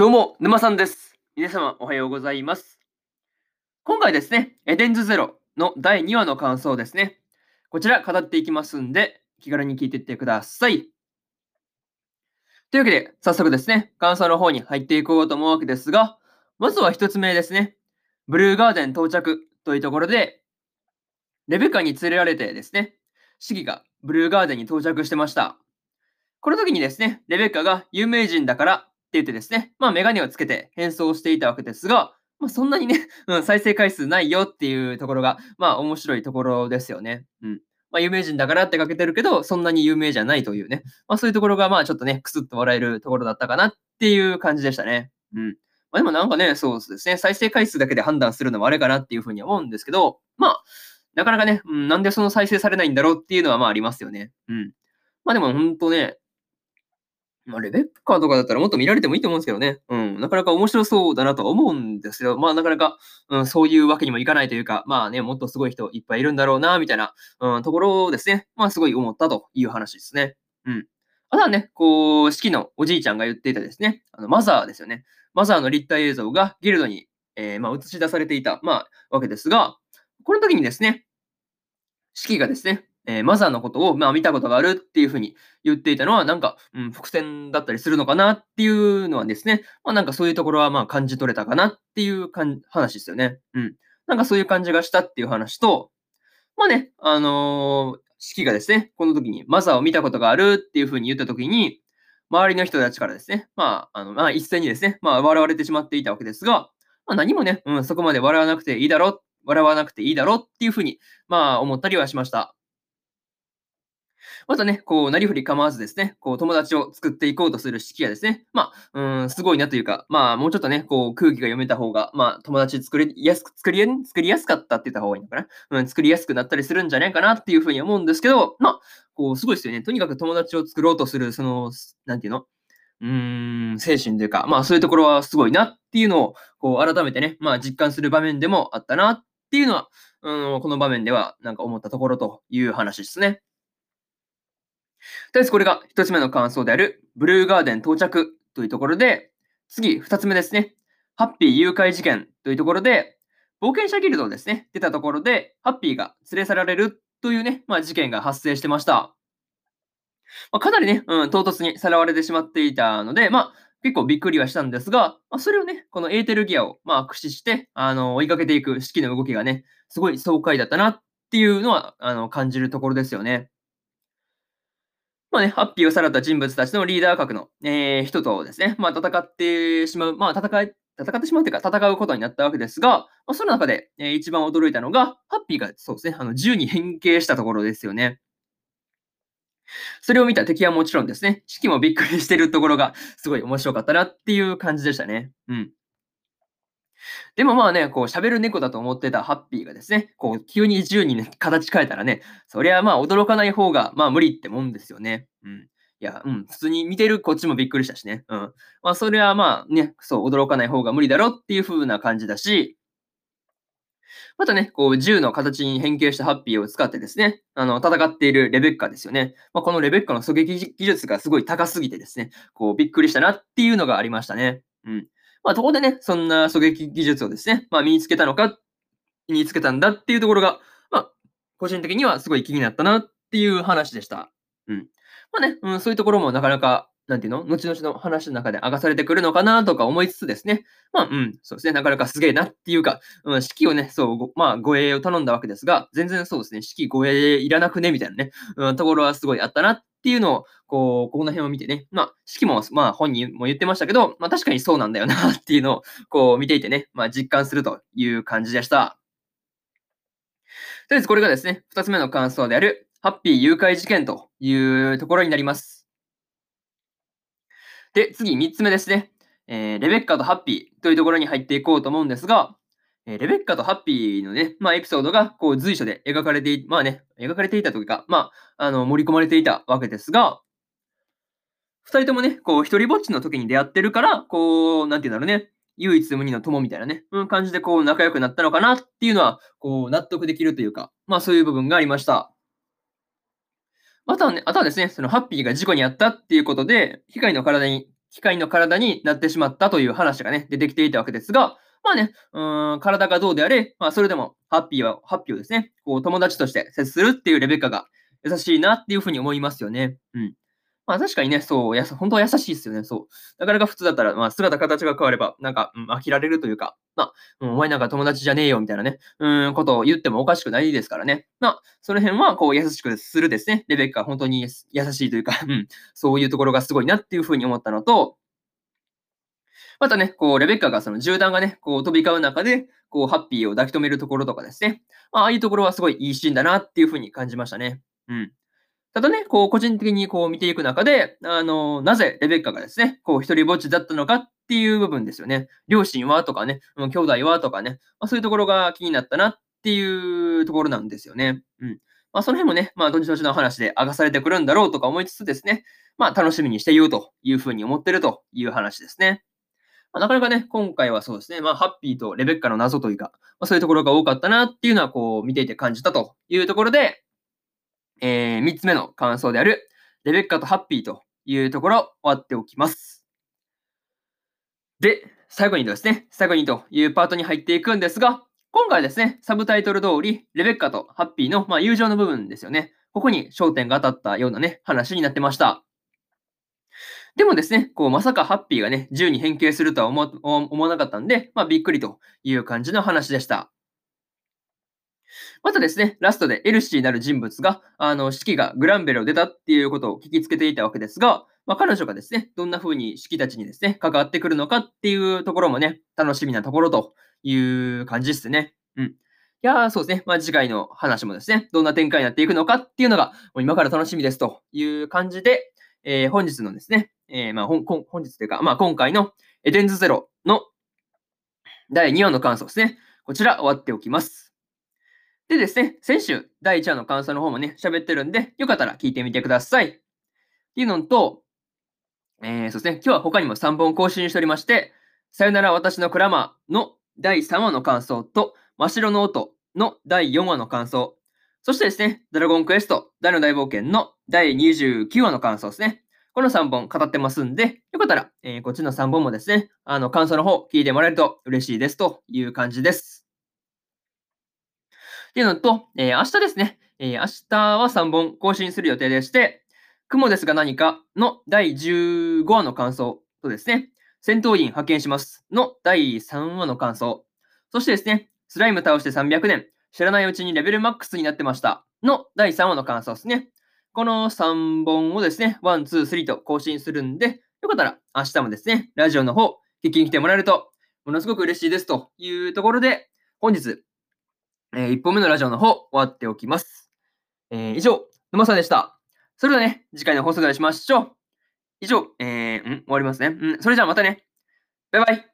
どうも、沼さんです。皆様、おはようございます。今回ですね、エデンズゼロの第2話の感想ですね。こちら語っていきますんで、気軽に聞いていってください。というわけで、早速ですね、感想の方に入っていこうと思うわけですが、まずは一つ目ですね、ブルーガーデン到着というところで、レベカに連れられてですね、シギがブルーガーデンに到着してました。この時にですね、レベッカが有名人だからって言ってですね、まあメガネをつけて変装していたわけですが、まあそんなにね、うん、再生回数ないよっていうところが、まあ面白いところですよね。うん。まあ有名人だからってかけてるけど、そんなに有名じゃないというね。まあそういうところがまあちょっとね、クスッと笑えるところだったかなっていう感じでしたね。うん。まあでもなんかね、そうですね、再生回数だけで判断するのもあれかなっていうふうに思うんですけど、まあ、なかなかね、うん、なんでその再生されないんだろうっていうのはまあありますよね。うん。まあでも本当ね、まあ、レベッカとかだったらもっと見られてもいいと思うんですけどね。うん。なかなか面白そうだなとは思うんですけど、まあなかなか、うん、そういうわけにもいかないというか、まあね、もっとすごい人いっぱいいるんだろうな、みたいな、うん、ところですね。まあすごい思ったという話ですね。うん。あとはね、こう、式のおじいちゃんが言っていたですね、あのマザーですよね。マザーの立体映像がギルドに、えーまあ、映し出されていた、まあ、わけですが、この時にですね、式がですね、えーマザーのことを、まあ、見たことがあるっていうふうに言っていたのは、なんか、うん、伏線だったりするのかなっていうのはですね、まあ、なんかそういうところはまあ感じ取れたかなっていうかん話ですよね。うん。なんかそういう感じがしたっていう話と、まあね、あのー、式がですね、この時にマザーを見たことがあるっていうふうに言った時に、周りの人たちからですね、まあ、あの、まあ、一斉にですね、まあ、笑われてしまっていたわけですが、まあ、何もね、うん、そこまで笑わなくていいだろ、笑わなくていいだろっていうふうに、まあ、思ったりはしました。またね、こう、なりふり構わずですね、こう、友達を作っていこうとする式がですね、まあ、うん、すごいなというか、まあ、もうちょっとね、こう、空気が読めた方が、まあ、友達作りやすく、作りや、作りやすかったって言った方がいいのかな？うん、作りやすくなったりするんじゃないかなっていうふうに思うんですけど、まあ、こう、すごいですよね。とにかく友達を作ろうとする、その、なんていうの？うーん、精神というか、まあ、そういうところはすごいなっていうのを、こう、改めてね、まあ、実感する場面でもあったなっていうのは、うん、この場面では、なんか思ったところという話ですね。とりあえずこれが一つ目の感想である、ブルーガーデン到着というところで、次、二つ目ですね。ハッピー誘拐事件というところで、冒険者ギルドをですね、出たところで、ハッピーが連れ去られるというね、まあ、事件が発生してました。まあ、かなりね、うん、唐突にさらわれてしまっていたので、まあ、結構びっくりはしたんですが、まあ、それをね、このエーテルギアを、まあ、駆使して、あの、追いかけていく式の動きがね、すごい爽快だったなっていうのは、あの、感じるところですよね。まあね、ハッピーをさらった人物たちのリーダー格の、えー人とですね、まあ戦ってしまう、まあ戦い、戦ってしまうというか戦うことになったわけですが、まあ、その中で、えー一番驚いたのが、ハッピーがそうですね、あの銃に変形したところですよね。それを見た敵はもちろんですね、士気もびっくりしてるところがすごい面白かったなっていう感じでしたね。うん。でもまあね、こう喋る猫だと思ってたハッピーがですね、こう急に銃にね、形変えたらね、そりゃまあ驚かない方がまあ無理ってもんですよね。うん。いや、うん、普通に見てるこっちもびっくりしたしね。うん。まあそれはまあね、そう、驚かない方が無理だろっていう風な感じだし、またね、こう銃の形に変形したハッピーを使ってですね、あの、戦っているレベッカですよね。まあ、このレベッカの狙撃技術がすごい高すぎてですね、こうびっくりしたなっていうのがありましたね。うん。まあ、どこでね、そんな狙撃技術をですね、まあ、身につけたのか、身につけたんだっていうところが、まあ、個人的にはすごい気になったなっていう話でした。うん。まあね、うん、そういうところもなかなか、なんていうの後々の話の中で明かされてくるのかなとか思いつつですね。まあ、うん、そうですね。なかなかすげえなっていうか、うん、指揮をね、そう、まあ、護衛を頼んだわけですが、全然そうですね。指揮護衛いらなくねみたいなね、うん、ところはすごいあったなっっていうのを、こう、ここの辺を見てね、まあ、指揮も、まあ、本人も言ってましたけど、まあ、確かにそうなんだよなっていうのを、こう、見ていてね、まあ、実感するという感じでした。とりあえずこれがですね、二つ目の感想である、ハッピー誘拐事件というところになります。で、次、三つ目ですね。えーレベッカとハッピーというところに入っていこうと思うんですが、えーレベッカとハッピーのね、まあ、エピソードが、こう、随所で描かれて、まあね、描かれていたというか、まあ、あの、盛り込まれていたわけですが、二人ともね、こう、一人ぼっちの時に出会ってるから、こう、なんていうんだろうね、唯一無二の友みたいなね、うん、感じでこう、仲良くなったのかなっていうのは、こう、納得できるというか、まあ、そういう部分がありました。またね、あとはですね、そのハッピーが事故に遭ったっていうことで、被害の体に機械の体になってしまったという話がね、出てきていたわけですが、まあね、うん、体がどうであれ、まあそれでもハッピーは、ハッピーをですね、こう友達として接するっていうレベッカが優しいなっていうふうに思いますよね。うん。まあ確かにね、そう、や本当は優しいですよね。そう。なかなか普通だったら、まあ姿形が変われば、なんか、うん、飽きられるというか、まあ、お前なんか友達じゃねえよみたいなね、うん、ことを言ってもおかしくないですからね。まあ、その辺はこう優しくするですね、レベッカは本当に優しいというか、うん、そういうところがすごいなっていうふうに思ったのと、またね、こう、レベッカがその銃弾がね、こう飛び交う中で、こう、ハッピーを抱き留めるところとかですね。まあ、ああいうところはすごいいいシーンだなっていうふうに感じましたね。うん。ただね、こう、個人的にこう見ていく中で、あの、なぜレベッカがですね、こう、一人ぼっちだったのかっていう部分ですよね。両親はとかね、兄弟はとかね、まあ、そういうところが気になったなっていうところなんですよね。うん。まあ、その辺もね、まあ、どっちどっちの話で明かされてくるんだろうとか思いつつですね、まあ、楽しみにしていようというふうに思ってるという話ですね。まあ、なかなかね、今回はそうですね、まあ、ハッピーとレベッカの謎というか、まあ、そういうところが多かったなっていうのは、こう、見ていて感じたというところで、えー、3つ目の感想である、レベッカとハッピーというところ、終わっておきます。で、最後にですね、最後にというパートに入っていくんですが、今回ですね、サブタイトル通り、レベッカとハッピーの、まあ、友情の部分ですよね。ここに焦点が当たったようなね、話になってました。でもですね、こうまさかハッピーがね、銃に変形するとは思思わなかったんで、まあ、びっくりという感じの話でした。またですね、ラストでエルシーなる人物が、あの、式がグランベルを出たっていうことを聞きつけていたわけですが、まあ、彼女がですね、どんな風に式たちにですね、関わってくるのかっていうところもね、楽しみなところという感じですね。うん。いやー、そうですね。まあ、次回の話もですね、どんな展開になっていくのかっていうのが、もう今から楽しみですという感じで、えー、本日のですね、えー、まあ、本本日というか、まあ、今回のエデンズゼロの第2話の感想ですね。こちら終わっておきます。でですね、先週第1話の感想の方もね、喋ってるんで、よかったら聞いてみてください。っていうのと、えー、そうですね、今日は他にも3本更新しておりまして、さよなら私のクラマーの第3話の感想と、真っ白の音の第4話の感想、そしてですね、ドラゴンクエスト大の大冒険の第29話の感想ですね。この3本語ってますんで、よかったら、えー、こっちの3本もですね、あの、感想の方聞いてもらえると嬉しいですという感じです。っていうのと、えー、明日ですね、えー、明日は3本更新する予定でして、雲ですが何かの第15話の感想とですね、戦闘員派遣しますの第3話の感想、そしてですね、スライム倒して300年、知らないうちにレベルマックスになってましたの第3話の感想ですね。この3本をですね、1、2、3と更新するんで、よかったら明日もですね、ラジオの方、聞きに来てもらえると、ものすごく嬉しいですというところで、本日、えー、1本目のラジオの方、終わっておきます。えー、以上、沼さんでした。それではね、次回の放送でお会いしましょう。以上、えー、ん？終わりますね。うん、それじゃあまたね。バイバイ。